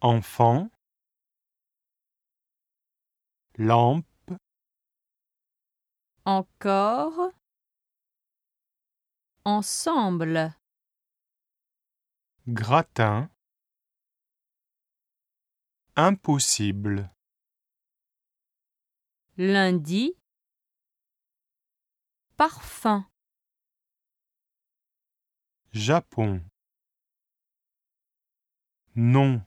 enfant, lampe, encore, ensemble, gratin, impossible, lundi, parfum, Japon. Non.